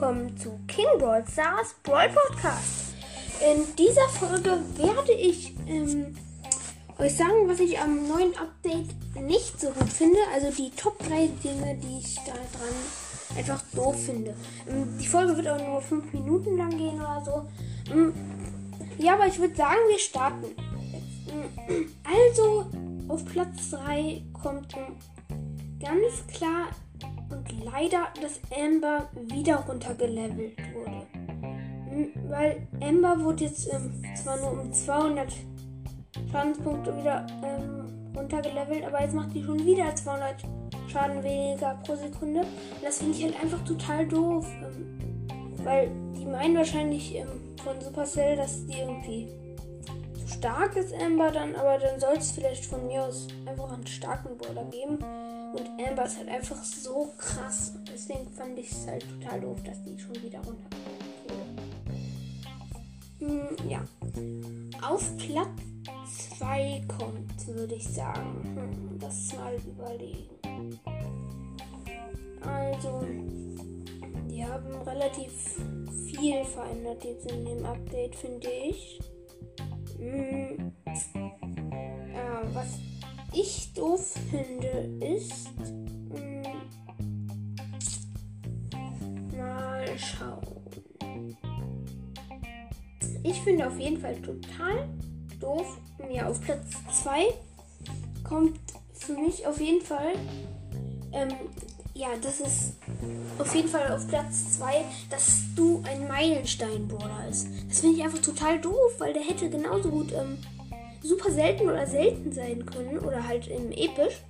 willkommen zu King Brawl Stars Brawl Podcast. In dieser Folge werde ich ähm, euch sagen, was ich am neuen Update nicht so gut finde. Also die Top 3 Dinge, die ich da dran einfach doof finde. Ähm, die Folge wird auch nur 5 Minuten lang gehen oder so. Ähm, ja, aber ich würde sagen, wir starten. Ähm, also auf Platz 3 kommt ganz klar und leider, dass Amber wieder runtergelevelt wurde. Hm, weil Amber wurde jetzt ähm, zwar nur um 200 Schadenspunkte wieder ähm, runtergelevelt, aber jetzt macht die schon wieder 200 Schaden weniger pro Sekunde. Und das finde ich halt einfach total doof. Ähm, weil die meinen wahrscheinlich ähm, von Supercell, dass die irgendwie zu stark ist, Amber dann, aber dann soll es vielleicht von mir aus einfach einen starken Brawler geben. Und Amber ist halt einfach so krass. Deswegen fand ich es halt total doof, dass die schon wieder runter wurde. Hm, ja. Auf Platz 2 kommt, würde ich sagen. Hm, das mal überlegen. Also, die haben relativ viel verändert jetzt in dem Update, finde ich. Hm, äh, was ich doof finde, ist. Hm, mal schauen. Ich finde auf jeden Fall total doof. Ja, auf Platz 2 kommt für mich auf jeden Fall. Ähm, ja, das ist auf jeden Fall auf Platz 2, dass du ein Meilenstein-Brawler ist. Das finde ich einfach total doof, weil der hätte genauso gut ähm, super selten oder selten sein können oder halt im episch.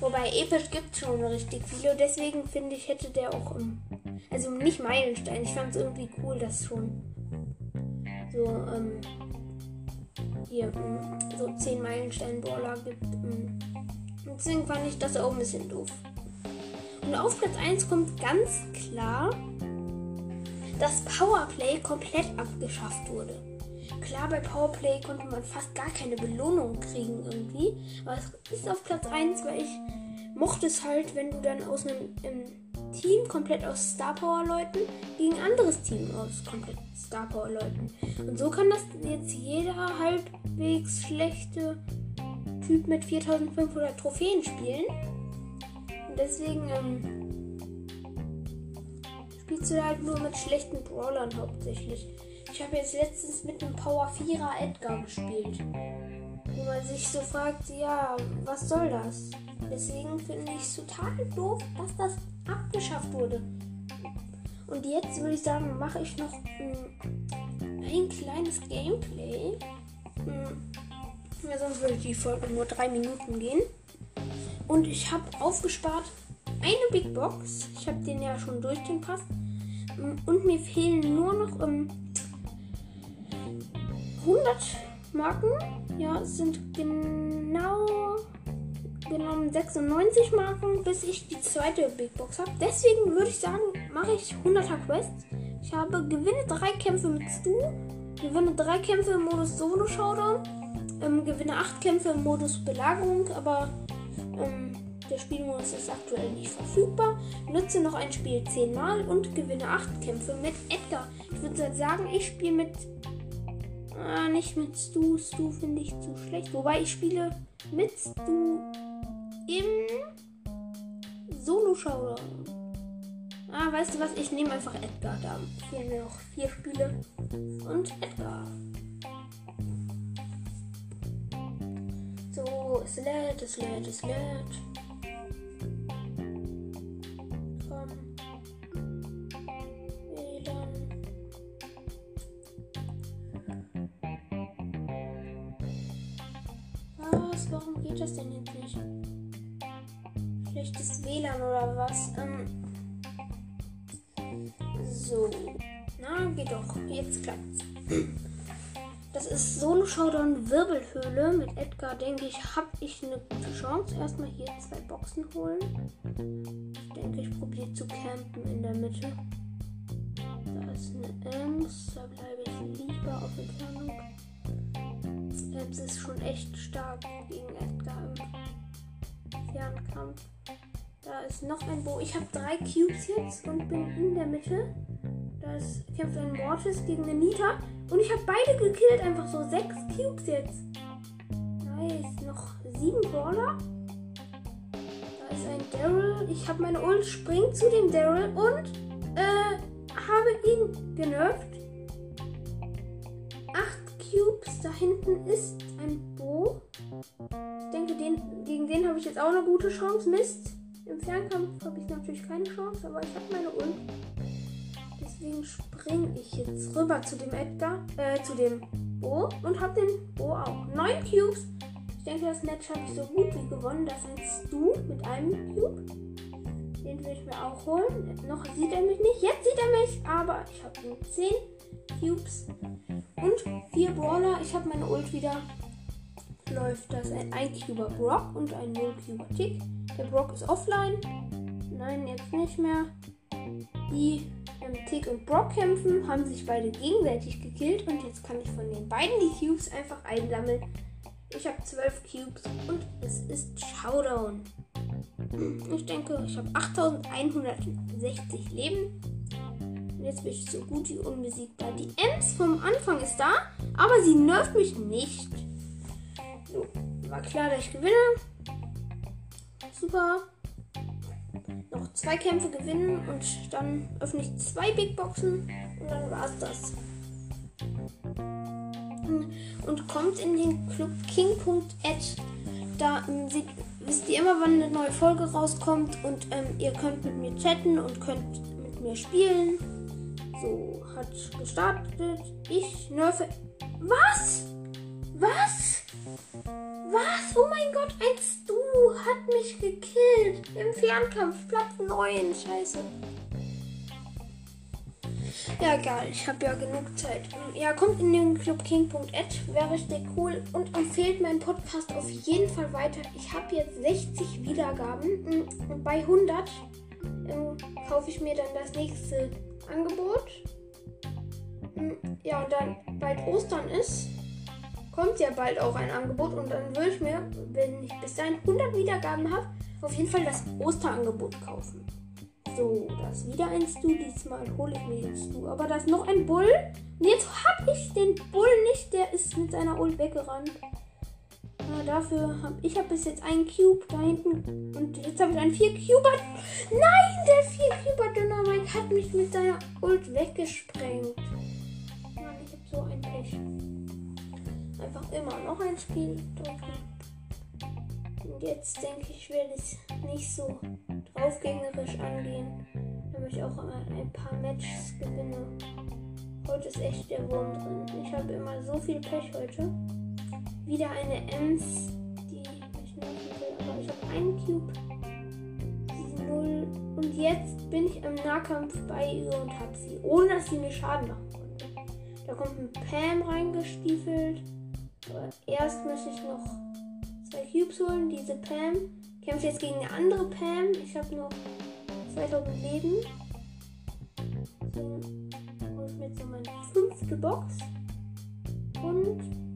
Wobei episch gibt schon richtig viele. Deswegen finde ich, hätte der auch im. Also nicht Meilenstein. Ich fand es irgendwie cool, dass schon so, ähm, hier ähm, so 10 Meilenstein-Brawler gibt. Ähm. Deswegen fand ich das auch ein bisschen doof. Und auf Platz 1 kommt ganz klar, dass Powerplay komplett abgeschafft wurde. Klar, bei Powerplay konnte man fast gar keine Belohnung kriegen irgendwie. Aber es ist auf Platz 1, weil ich mochte es halt, wenn du dann aus einem Team komplett aus Star Power Leuten gegen ein anderes Team aus komplett Star Power Leuten. Und so kann das jetzt jeder halbwegs schlechte Typ mit 4500 Trophäen spielen. Und deswegen ähm, spielst du halt nur mit schlechten Brawlern hauptsächlich. Ich habe jetzt letztens mit einem Power 4er Edgar gespielt. Wo man sich so fragt, ja, was soll das? Deswegen finde ich es total doof, dass das abgeschafft wurde. Und jetzt würde ich sagen, mache ich noch ein, ein kleines Gameplay. Hm, ja, sonst würde die Folge nur drei Minuten gehen. Und ich habe aufgespart eine Big Box. Ich habe den ja schon durch den Pass. Und mir fehlen nur noch um, 100 Marken. Ja, es sind genau genommen 96 Marken, bis ich die zweite Big Box habe. Deswegen würde ich sagen, mache ich 100er Quests. Ich habe gewinne drei Kämpfe mit Stu, gewinne drei Kämpfe im Modus Solo Showdown, ähm, gewinne acht Kämpfe im Modus Belagerung, aber ähm, der Spielmodus ist aktuell nicht verfügbar. Nutze noch ein Spiel 10 Mal und gewinne acht Kämpfe mit Edgar. Ich würde sagen, ich spiele mit Ah, nicht mit Stu. Stu finde ich zu schlecht. Wobei ich spiele mit Stu im Solo-Showdown. Ah, weißt du was? Ich nehme einfach Edgar. Da fehlen mir noch vier Spiele. Und Edgar. So, es lädt, es lädt, es lädt. Warum geht das denn jetzt nicht? Schlechtes WLAN oder was? Ähm so. Na, geht doch. Jetzt klappt's. Das ist Solo Showdown Wirbelhöhle. Mit Edgar denke ich, habe ich eine gute Chance. Erstmal hier zwei Boxen holen. Ich denke, ich probiere zu campen in der Mitte. Da ist eine Ems. Da bleibe ich lieber auf Entfernung. Ems ist schon echt stark gegen Edgar im Fernkampf. Da da ist noch ein Bo. Ich habe drei Cubes jetzt und bin in der Mitte. Da ist, kämpft ein Mortis gegen eine Nita. Und ich habe beide gekillt. Einfach so sechs Cubes jetzt. Nice. Noch sieben Brawler. Da ist ein Daryl. Ich habe meine Ult, springt zu dem Daryl und äh, habe ihn genervt. Hinten ist ein Bo. Ich denke, den, gegen den habe ich jetzt auch eine gute Chance. Mist. Im Fernkampf habe ich natürlich keine Chance, aber ich habe meine Ult. Deswegen springe ich jetzt rüber zu dem Edgar, äh, zu dem Bo und habe den Bo auch. Neun Cubes. Ich denke, das Match habe ich so gut wie gewonnen. Das heißt du mit einem Cube. Den will ich mir auch holen. Noch sieht er mich nicht. Jetzt sieht er mich, aber ich habe nur 10 Cubes und 4 Brawler. Ich habe meine Ult wieder. Läuft das ein 1-Cuber Brock und ein 0-Cuber Tick. Der Brock ist offline. Nein, jetzt nicht mehr. Die ähm, Tick und Brock kämpfen, haben sich beide gegenseitig gekillt und jetzt kann ich von den beiden die Cubes einfach einsammeln. Ich habe 12 Cubes und es ist Showdown. Ich denke, ich habe 8160 Leben. Jetzt bin ich so gut wie unbesiegbar. Die Ems vom Anfang ist da, aber sie nervt mich nicht. So, war klar, dass ich gewinne. Super. Noch zwei Kämpfe gewinnen und dann öffne ich zwei Big Boxen und dann war es das. Und kommt in den Club King.ed. Da ähm, sieht, wisst ihr immer, wann eine neue Folge rauskommt und ähm, ihr könnt mit mir chatten und könnt mit mir spielen. So, hat gestartet. Ich nerve. Was? Was? Was? Oh mein Gott, ein Stu hat mich gekillt. Im Fernkampf, Platz 9. Scheiße. Ja, egal, ich habe ja genug Zeit. Ja, kommt in den Club King.ed, wäre richtig cool und empfehlt meinen Podcast auf jeden Fall weiter. Ich habe jetzt 60 Wiedergaben und bei 100 ähm, kaufe ich mir dann das nächste Angebot. Ja, und dann bald Ostern ist, kommt ja bald auch ein Angebot und dann würde ich mir, wenn ich bis dahin 100 Wiedergaben habe, auf jeden Fall das Osterangebot kaufen. So, da ist wieder ein Stu. Diesmal hole ich mir den Stu. Aber da ist noch ein Bull. Und jetzt habe ich den Bull nicht. Der ist mit seiner Ult weggerannt. Ja, dafür habe ich hab bis jetzt einen Cube da hinten. Und jetzt habe ich einen 4 Cuber. Nein, der 4 Cuber Dynamite hat mich mit seiner Ult weggesprengt. Mann, ich habe so ein Pech. Einfach immer noch ein Spiel drücken. Und jetzt denke ich, werde ich nicht so draufgängerisch angehen, damit ich auch ein paar Matches gewinne. Heute ist echt der Wurm drin. Ich habe immer so viel Pech heute. Wieder eine Ems, die ich nerven will, aber ich habe einen Cube. Null. Und jetzt bin ich im Nahkampf bei ihr und habe sie, ohne dass sie mir Schaden machen konnte. Da kommt ein Pam reingestiefelt. Aber erst möchte ich noch zwei Cubes holen. Diese Pam kämpft jetzt gegen eine andere Pam. Ich habe noch 2000 Leben. So, hole ich mir jetzt noch meine fünfte Box. Und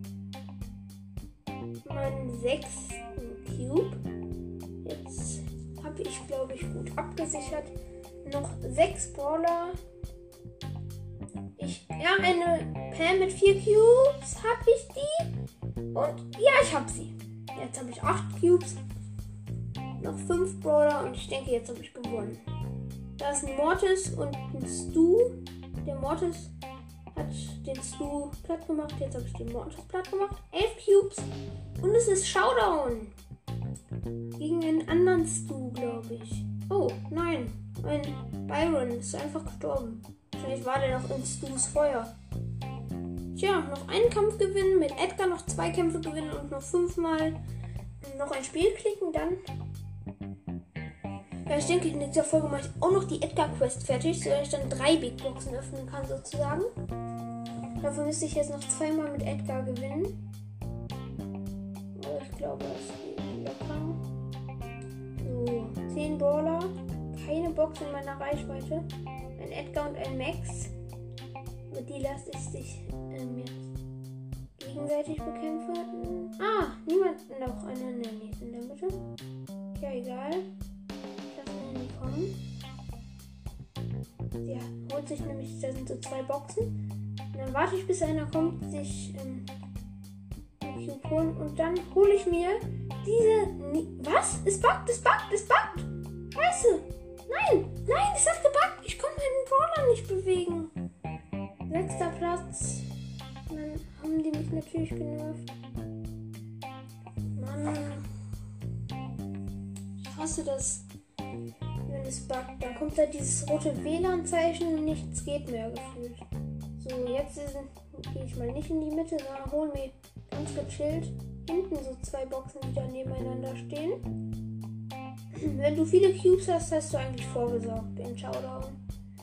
sechsten Cube. Jetzt habe ich, glaube ich, gut abgesichert. Noch sechs Brawler. Ich, ja, eine Pam mit vier Cubes. Habe ich die? Und ja, ich habe sie. Jetzt habe ich 8 Cubes. Noch 5 Brawler und ich denke, jetzt habe ich gewonnen. Da ist ein Mortis und ein Stu. Der Mortis hat den Stu platt gemacht. Jetzt habe ich den Mortis platt gemacht. 11 Cubes. Und es ist Showdown. Gegen einen anderen Stu, glaube ich. Oh, nein. Ein Byron ist einfach gestorben. Wahrscheinlich war der noch in Stus Feuer. Tja, noch einen Kampf gewinnen, mit Edgar noch zwei Kämpfe gewinnen und noch fünfmal noch ein Spiel klicken, dann. Ja, ich denke, in dieser Folge mache ich auch noch die Edgar-Quest fertig, sodass ich dann drei Big Boxen öffnen kann, sozusagen. Dafür müsste ich jetzt noch zweimal mit Edgar gewinnen. Glaube, das geht locker. So, 10 Brawler. Keine Box in meiner Reichweite. Ein Edgar und ein Max. Mit die lasse ich sich ähm, jetzt gegenseitig bekämpfen. Ah, niemand noch einer in der, in der Mitte. Ja, egal. Ich lasse Sandy kommen. Der holt sich nämlich, da sind so zwei Boxen. Und dann warte ich, bis einer kommt, sich ähm, einen holen. Und dann hole ich mir diese. Was? Es buggt, es buggt, es buggt! Scheiße! Nein! Nein, es hat gebuggt! Ich konnte meinen Brawler nicht bewegen. Sechster Platz. Dann haben die mich natürlich genervt. Mann. Ich hasse das, wenn es buggt. Dann kommt da dieses rote WLAN-Zeichen und nichts geht mehr gefühlt. So, jetzt gehe ich mal nicht in die Mitte, sondern hol mir ganz gechillt hinten so zwei Boxen, die da nebeneinander stehen. Wenn du viele Cubes hast, hast du eigentlich vorgesorgt, den Showdown.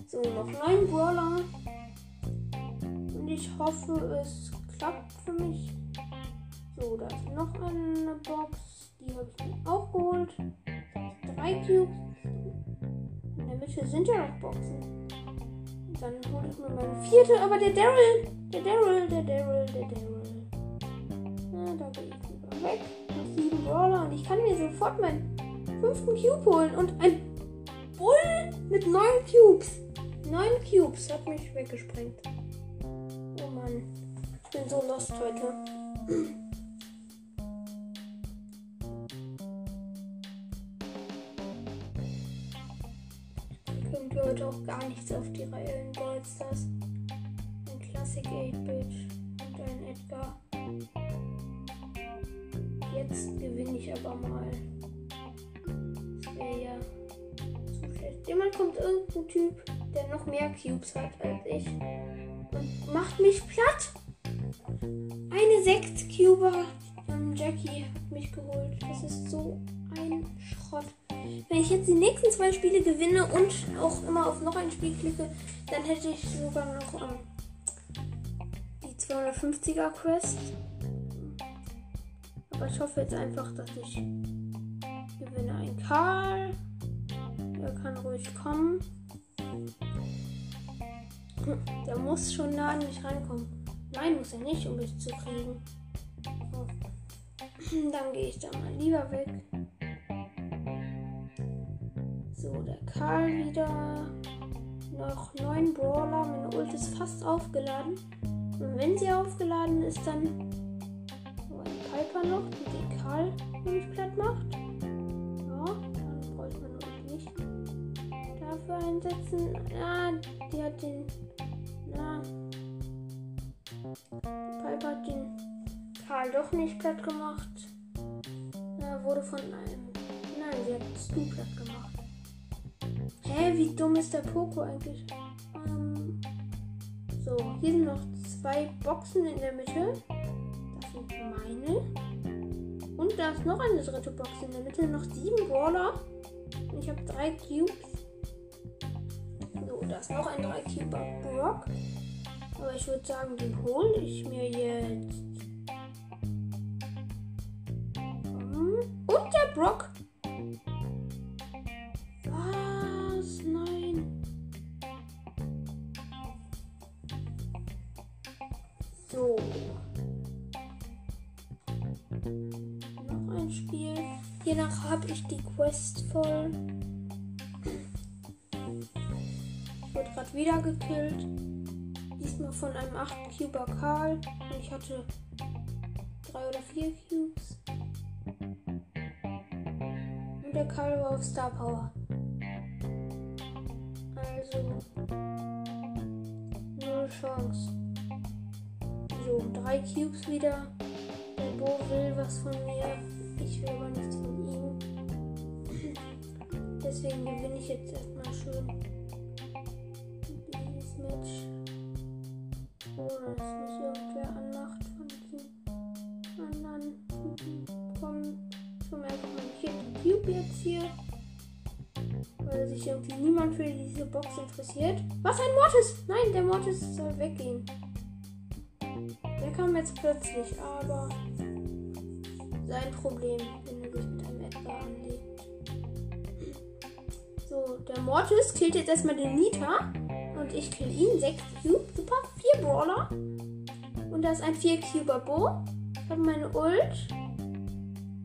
So, noch neun Brawler. Und ich hoffe, es klappt für mich. So, da ist noch eine Box. Die habe ich auch geholt. Drei Cubes. In der Mitte sind ja noch Boxen. Dann hole ich mir meine vierte, aber der Daryl, der Daryl, der Daryl, der Daryl. Na, da gehe ich weg. Noch sieben Brawler und ich kann mir sofort meinen fünften Cube holen. Und ein Bull mit neun Cubes. Neun Cubes hat mich weggesprengt. Oh Mann. Ich bin so lost heute. Irgendwie heute auch gar nichts auf die Reihe in Goldstars. Ein Classic 8-Bit und ein Edgar. Aber mal. Das wäre ja zu schlecht. Jemand kommt irgendein Typ, der noch mehr Cubes hat als ich und macht mich platt. Eine 6 Cuber. Ähm, Jackie hat mich geholt. Das ist so ein Schrott. Wenn ich jetzt die nächsten zwei Spiele gewinne und auch immer auf noch ein Spiel klicke, dann hätte ich sogar noch ähm, die 250er Quest. Aber ich hoffe jetzt einfach, dass ich gewinne. Ein Karl. Der kann ruhig kommen. Der muss schon nah an mich rankommen. Nein, muss er nicht, um mich zu kriegen. Dann gehe ich da mal lieber weg. So, der Karl wieder. Noch neun Brawler. Meine Ult ist fast aufgeladen. Und wenn sie aufgeladen ist, dann Piper noch, die den Karl nämlich platt macht. Ja, dann brauche ich meine Ult nicht dafür einsetzen. Ja, die hat den. Na. Die Piper hat den Karl doch nicht platt gemacht. Er wurde von einem. Nein, sie hat Stu platt gemacht. Hä, wie dumm ist der Poco eigentlich? Ähm, so, hier sind noch zwei Boxen in der Mitte. Da ist noch eine dritte Box in der Mitte. Noch sieben Brawler. Und ich habe drei Cubes. So, da ist noch ein 3 Cuber Brock. Aber ich würde sagen, den hole ich mir jetzt. Hm. Und der Brock. Was? Nein. So. Hiernach habe ich die Quest voll. Ich wurde gerade wieder gekillt. Diesmal von einem 8 Cuber Karl. Und ich hatte drei oder vier Cubes. Und der Karl war auf Star Power. Also. Null Chance. So, drei Cubes wieder. Der Bo will was von mir. Ich will Deswegen gewinne ich jetzt erstmal schön dieses Match. Ohne dass mich irgendwer anmacht von diesen anderen Typen. Komm, schon einfach meinen vierten Cube jetzt hier. Weil sich irgendwie niemand für diese Box interessiert. Was ein Mortis! Nein, der Mortis soll weggehen. Der kam jetzt plötzlich, aber sein Problem, Mortis killt jetzt erstmal den Nita. Und ich kill ihn. 6 Cube. Super. 4 Brawler. Und da ist ein 4 Cuber Bo. Ich habe meine Ult.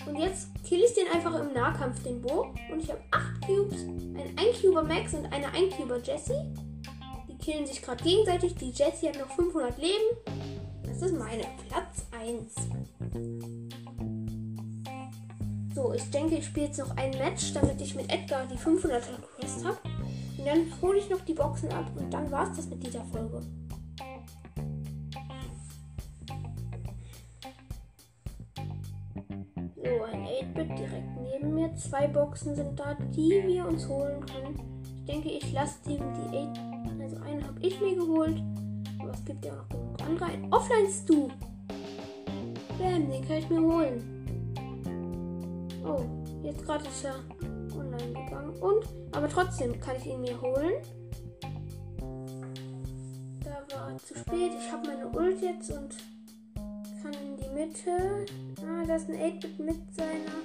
Und jetzt kill ich den einfach im Nahkampf, den Bo. Und ich habe 8 Cubes, ein 1 Cuber Max und eine 1 Cuber Jessie. Die killen sich gerade gegenseitig. Die Jessie hat noch 500 Leben. Das ist meine Platz 1. So, ich denke, ich spiele jetzt noch ein Match, damit ich mit Edgar die 500er Quest habe. Und dann hole ich noch die Boxen ab und dann war es das mit dieser Folge. So, ein 8-Bit direkt neben mir. Zwei Boxen sind da, die wir uns holen können. Ich denke, ich lasse die, die 8. Also eine habe ich mir geholt. Aber es gibt ja auch noch andere. Offline-Stu. Bam, den kann ich mir holen. Oh, jetzt gerade ist er online gegangen. Und, aber trotzdem kann ich ihn mir holen. Da war zu spät. Ich habe meine Ult jetzt und kann in die Mitte. Ah, da ist ein 8-Bit mit seiner.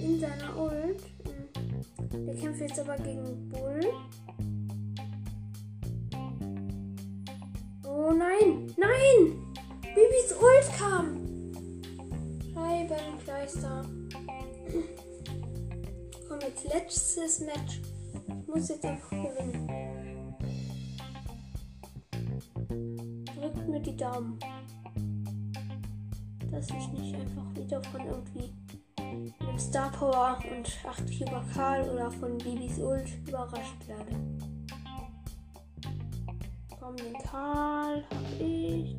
in seiner Ult. Hm. Der kämpft jetzt aber gegen Bull. Oh nein! Nein! Bibis Ult kam! Scheibenkleister. Komm, jetzt letztes Match. Ich muss jetzt einfach gewinnen. Drückt mir die Daumen. Dass ich nicht einfach wieder von irgendwie einem Star Power und 8 Cuber Karl oder von Bibis Ult überrascht werde. Komm, den Karl hab ich.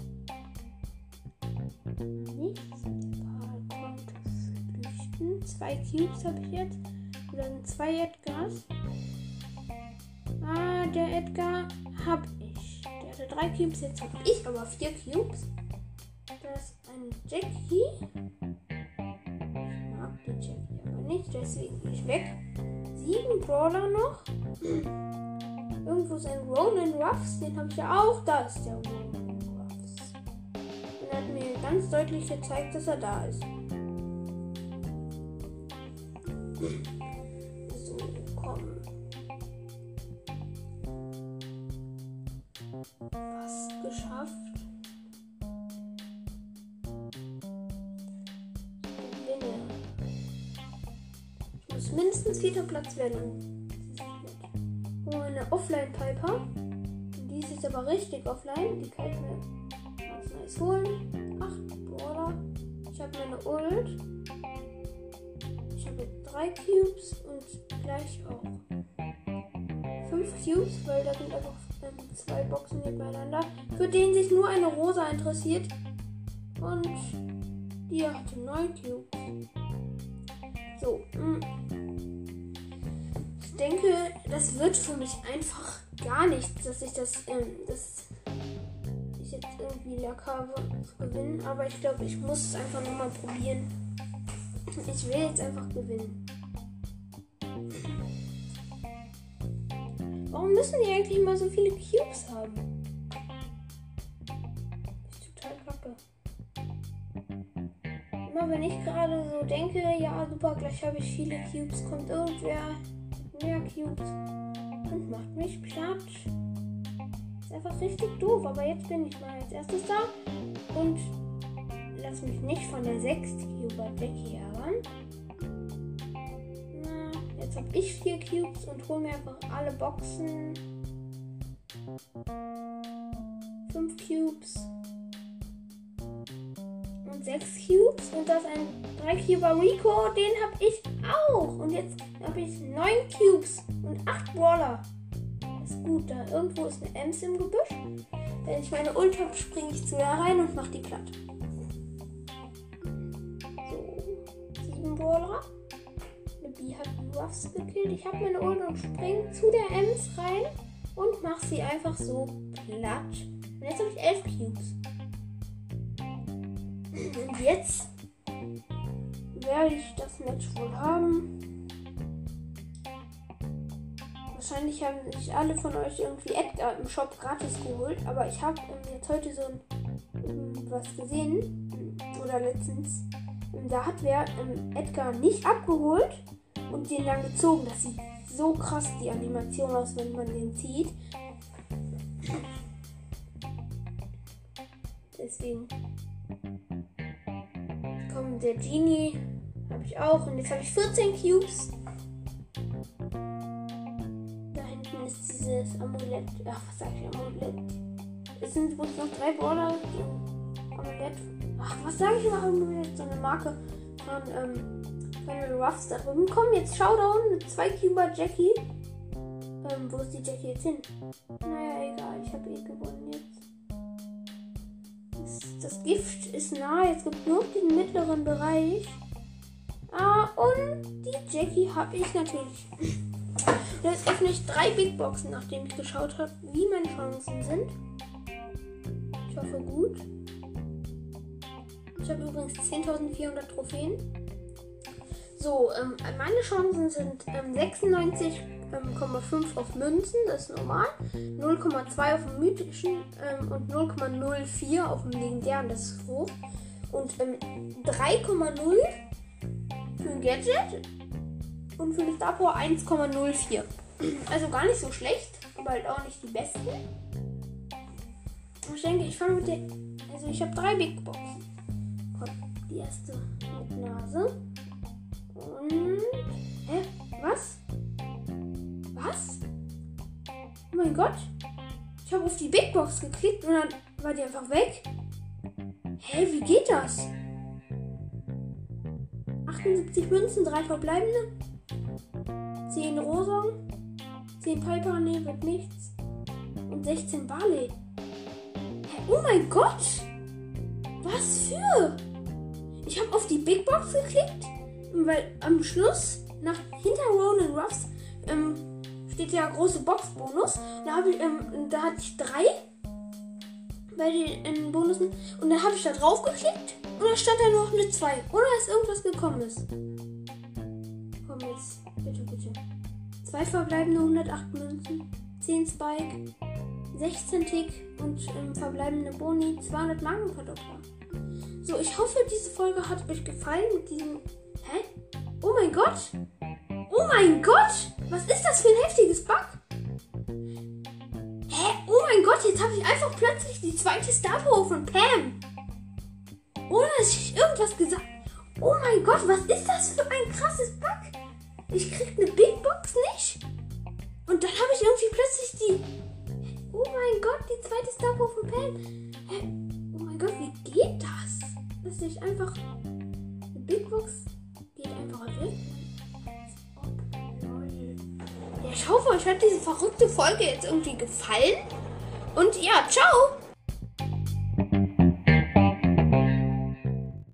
Nichts. Zwei Cubes habe ich jetzt. Und dann zwei Edgars. Ah, der Edgar habe ich. Der hatte drei Cubes, jetzt habe ich aber vier Cubes. Das ist ein Jackie. Ich mag den Jackie aber nicht, deswegen gehe ich weg. Sieben Brawler noch. Irgendwo ist ein Ronan Ruffs, den habe ich ja auch. Da ist der Ronan Ruffs. Und er hat mir ganz deutlich gezeigt, dass er da ist. So, komm. Fast geschafft. Gewinne. Ich muss mindestens vierter Platz werden. Oh, eine Offline-Piper. Die ist jetzt aber richtig offline. Die kann ich mir ganz nice holen. Acht Brawler. Ich habe meine Ult drei Cubes und gleich auch fünf Cubes, weil da sind einfach ähm, zwei Boxen nebeneinander, für den sich nur eine Rosa interessiert. Und die hatte neun Cubes. So, mh. Mm. ich denke, das wird für mich einfach gar nichts, dass ich das, ähm, das ich jetzt irgendwie Lack habe zu gewinnen. Aber ich glaube, ich muss es einfach nochmal probieren. Ich will jetzt einfach gewinnen. Warum müssen die eigentlich immer so viele Cubes haben? Das ist total kacke. Immer wenn ich gerade so denke, ja super, gleich habe ich viele Cubes, kommt irgendwer mehr Cubes und macht mich platt. Ist einfach richtig doof, aber jetzt bin ich mal als erstes da und lass mich nicht von der 6 Cuber Jackie ärgern. Jetzt habe ich vier Cubes und hole mir einfach alle Boxen. Fünf Cubes. Und sechs Cubes. Und das ein 3 Cuber Rico. Den habe ich auch. Und jetzt habe ich neun Cubes und acht Brawler. Das ist gut. Da irgendwo ist eine Ems im Gebüsch. Wenn ich meine Ult habe, springe ich zu ihr rein und mache die platt. Ruffs gekillt. Ich habe meine Ult und springe zu der Ems rein und mache sie einfach so platt. Und jetzt habe ich elf Cubes. Und jetzt werde ich das Match wohl haben. Wahrscheinlich haben sich alle von euch irgendwie Edgar im Shop gratis geholt. Aber ich habe jetzt heute so ein, ähm, was gesehen. Oder letztens. Da hat wer ähm, Edgar nicht abgeholt und den dann gezogen. Das sieht so krass die Animation aus, wenn man den zieht. Deswegen kommt der Genie Habe ich auch. Und jetzt habe ich 14 Cubes. Da hinten ist dieses Amulett. Ach, was sag ich? Amulett. Es sind wohl noch drei Border. Amulett. Ach, was sage ich immer Amulett? So eine Marke von ähm, Final Ruffs da drüben. Komm, jetzt Showdown mit zwei Cuber Jackie. Ähm, wo ist die Jackie jetzt hin? Naja, egal. Ich habe eh gewonnen jetzt. Das, Gift ist nah. Jetzt gibt nur den mittleren Bereich. Ah, und die Jackie habe ich natürlich. Jetzt öffne ich drei Big Boxen, nachdem ich geschaut habe, wie meine Chancen sind. Ich hoffe gut. Ich habe übrigens 10.400 Trophäen. So, ähm, meine Chancen sind ähm, 96 0,5 auf Münzen, das ist normal. 0,2 auf dem mythischen ähm, und 0,04 auf dem legendären, das ist hoch. Und ähm, 3,0 für ein Gadget und für eine Star Power 1,04. Also gar nicht so schlecht, aber halt auch nicht die besten. Ich denke, ich fange mit der. Also ich habe drei Big Boxen. Kommt die erste mit Nase. Und. Hä? Was? Was? Oh mein Gott. Ich habe auf die Big Box geklickt und dann war die einfach weg. Hä, wie geht das? 78 Münzen, 3 verbleibende. 10 Rosong. 10 Piper, nee, wird nichts. Und 16 Barley. Hä, oh mein Gott! Was für? Ich habe auf die Big Box geklickt, weil am Schluss, nach hinter Ronan Ruffs, ähm, steht ja große Boxbonus. Da, ich, ähm, da hatte ich drei bei den ähm, Bonussen. Und dann habe ich da drauf geklickt und da stand da noch eine 2. Oder ist irgendwas gekommen ist. Komm jetzt, bitte, bitte. Zwei verbleibende 108 Münzen, 10 Spike, 16 Tick und ähm, verbleibende Boni, 200 Markenverdoppler. So, ich hoffe, diese Folge hat euch gefallen mit diesem. Hä? Oh mein Gott! Oh mein Gott! Was ist das für ein heftiges Bug? Hä? Oh mein Gott, jetzt habe ich einfach plötzlich die zweite Star Power von Pam. Ohne dass ich irgendwas gesagt Oh mein Gott, was ist das für ein krasses Bug? Ich krieg eine Big Box nicht. Und dann habe ich irgendwie plötzlich die. Oh mein Gott, die zweite Star Power von Pam. Hä? Oh mein Gott, wie geht das? Dass ich einfach. Eine Big Box ich hoffe, euch hat diese verrückte Folge jetzt irgendwie gefallen. Und ja, ciao!